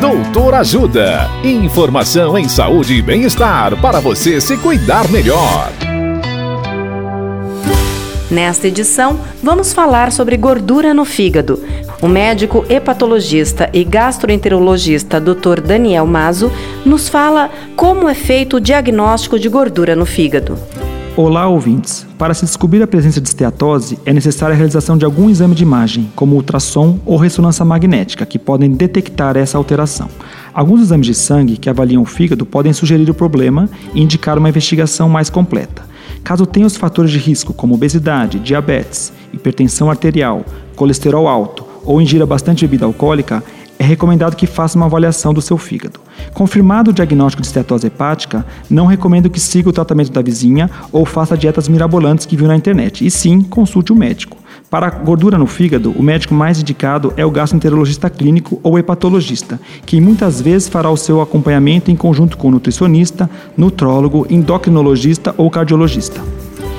Doutor Ajuda. Informação em saúde e bem-estar para você se cuidar melhor. Nesta edição, vamos falar sobre gordura no fígado. O médico hepatologista e gastroenterologista Dr. Daniel Mazo nos fala como é feito o diagnóstico de gordura no fígado. Olá, ouvintes. Para se descobrir a presença de esteatose, é necessária a realização de algum exame de imagem, como ultrassom ou ressonância magnética, que podem detectar essa alteração. Alguns exames de sangue que avaliam o fígado podem sugerir o problema e indicar uma investigação mais completa. Caso tenha os fatores de risco, como obesidade, diabetes, hipertensão arterial, colesterol alto ou ingira bastante bebida alcoólica, é recomendado que faça uma avaliação do seu fígado. Confirmado o diagnóstico de estetose hepática, não recomendo que siga o tratamento da vizinha ou faça dietas mirabolantes que viu na internet, e sim consulte o médico. Para gordura no fígado, o médico mais indicado é o gastroenterologista clínico ou hepatologista, que muitas vezes fará o seu acompanhamento em conjunto com o nutricionista, nutrólogo, endocrinologista ou cardiologista.